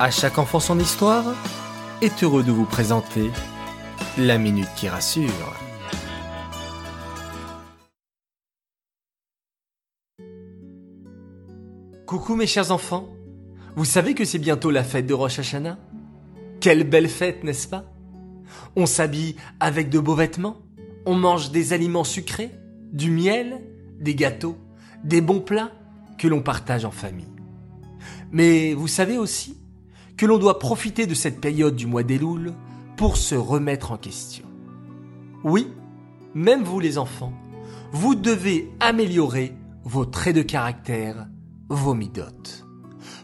À chaque enfant son histoire est heureux de vous présenter la minute qui rassure. Coucou mes chers enfants, vous savez que c'est bientôt la fête de Rosh Hashanah? Quelle belle fête, n'est-ce pas? On s'habille avec de beaux vêtements, on mange des aliments sucrés, du miel, des gâteaux, des bons plats que l'on partage en famille. Mais vous savez aussi que l'on doit profiter de cette période du mois d'Elul pour se remettre en question. Oui, même vous les enfants, vous devez améliorer vos traits de caractère, vos midotes.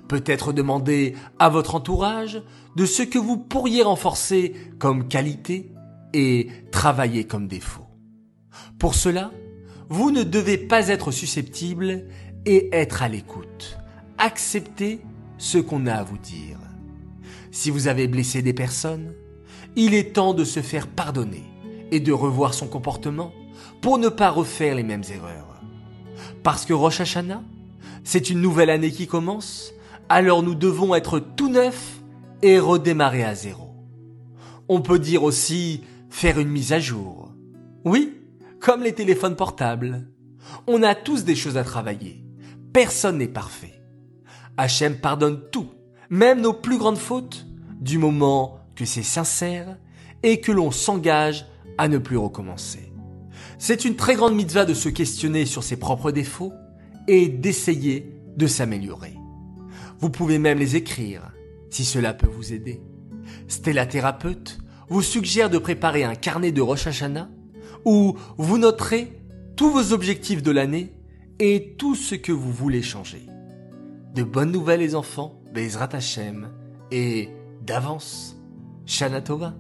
Peut-être demander à votre entourage de ce que vous pourriez renforcer comme qualité et travailler comme défaut. Pour cela, vous ne devez pas être susceptible et être à l'écoute. Accepter ce qu'on a à vous dire. Si vous avez blessé des personnes, il est temps de se faire pardonner et de revoir son comportement pour ne pas refaire les mêmes erreurs. Parce que Rosh Hashanah, c'est une nouvelle année qui commence, alors nous devons être tout neufs et redémarrer à zéro. On peut dire aussi faire une mise à jour. Oui, comme les téléphones portables. On a tous des choses à travailler. Personne n'est parfait. Hachem pardonne tout même nos plus grandes fautes, du moment que c'est sincère et que l'on s'engage à ne plus recommencer. C'est une très grande mitzvah de se questionner sur ses propres défauts et d'essayer de s'améliorer. Vous pouvez même les écrire, si cela peut vous aider. Stella Thérapeute vous suggère de préparer un carnet de Rosh Hashanah où vous noterez tous vos objectifs de l'année et tout ce que vous voulez changer. De bonnes nouvelles les enfants Bezrat Hashem et d'avance, Shana Tova.